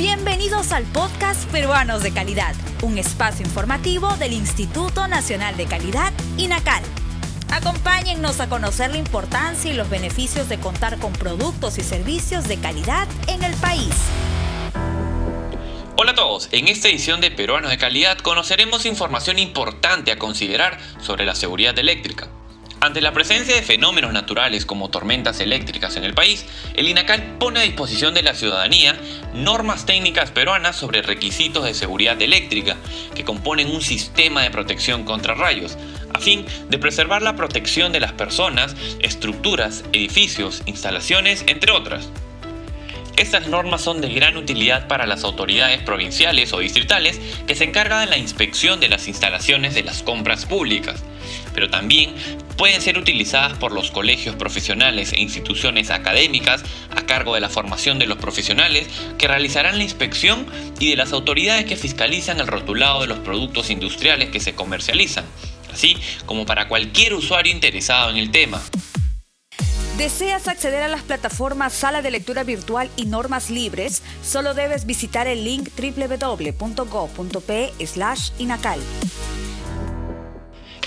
Bienvenidos al podcast Peruanos de Calidad, un espacio informativo del Instituto Nacional de Calidad, INACAL. Acompáñennos a conocer la importancia y los beneficios de contar con productos y servicios de calidad en el país. Hola a todos, en esta edición de Peruanos de Calidad conoceremos información importante a considerar sobre la seguridad eléctrica. Ante la presencia de fenómenos naturales como tormentas eléctricas en el país, el INACAL pone a disposición de la ciudadanía normas técnicas peruanas sobre requisitos de seguridad eléctrica que componen un sistema de protección contra rayos, a fin de preservar la protección de las personas, estructuras, edificios, instalaciones, entre otras. Estas normas son de gran utilidad para las autoridades provinciales o distritales que se encargan de la inspección de las instalaciones de las compras públicas, pero también pueden ser utilizadas por los colegios profesionales e instituciones académicas a cargo de la formación de los profesionales que realizarán la inspección y de las autoridades que fiscalizan el rotulado de los productos industriales que se comercializan, así como para cualquier usuario interesado en el tema. ¿Deseas acceder a las plataformas Sala de Lectura Virtual y Normas Libres? Solo debes visitar el link www.go.pe/inacal.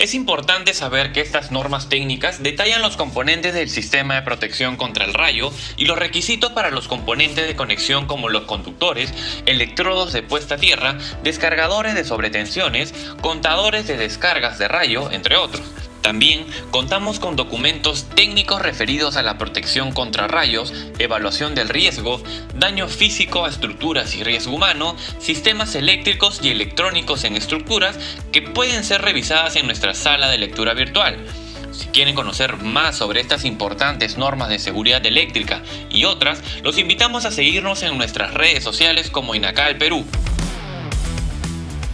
Es importante saber que estas normas técnicas detallan los componentes del sistema de protección contra el rayo y los requisitos para los componentes de conexión como los conductores, electrodos de puesta a tierra, descargadores de sobretensiones, contadores de descargas de rayo, entre otros. También contamos con documentos técnicos referidos a la protección contra rayos, evaluación del riesgo, daño físico a estructuras y riesgo humano, sistemas eléctricos y electrónicos en estructuras que pueden ser revisadas en nuestra sala de lectura virtual. Si quieren conocer más sobre estas importantes normas de seguridad eléctrica y otras, los invitamos a seguirnos en nuestras redes sociales como Inacal Perú.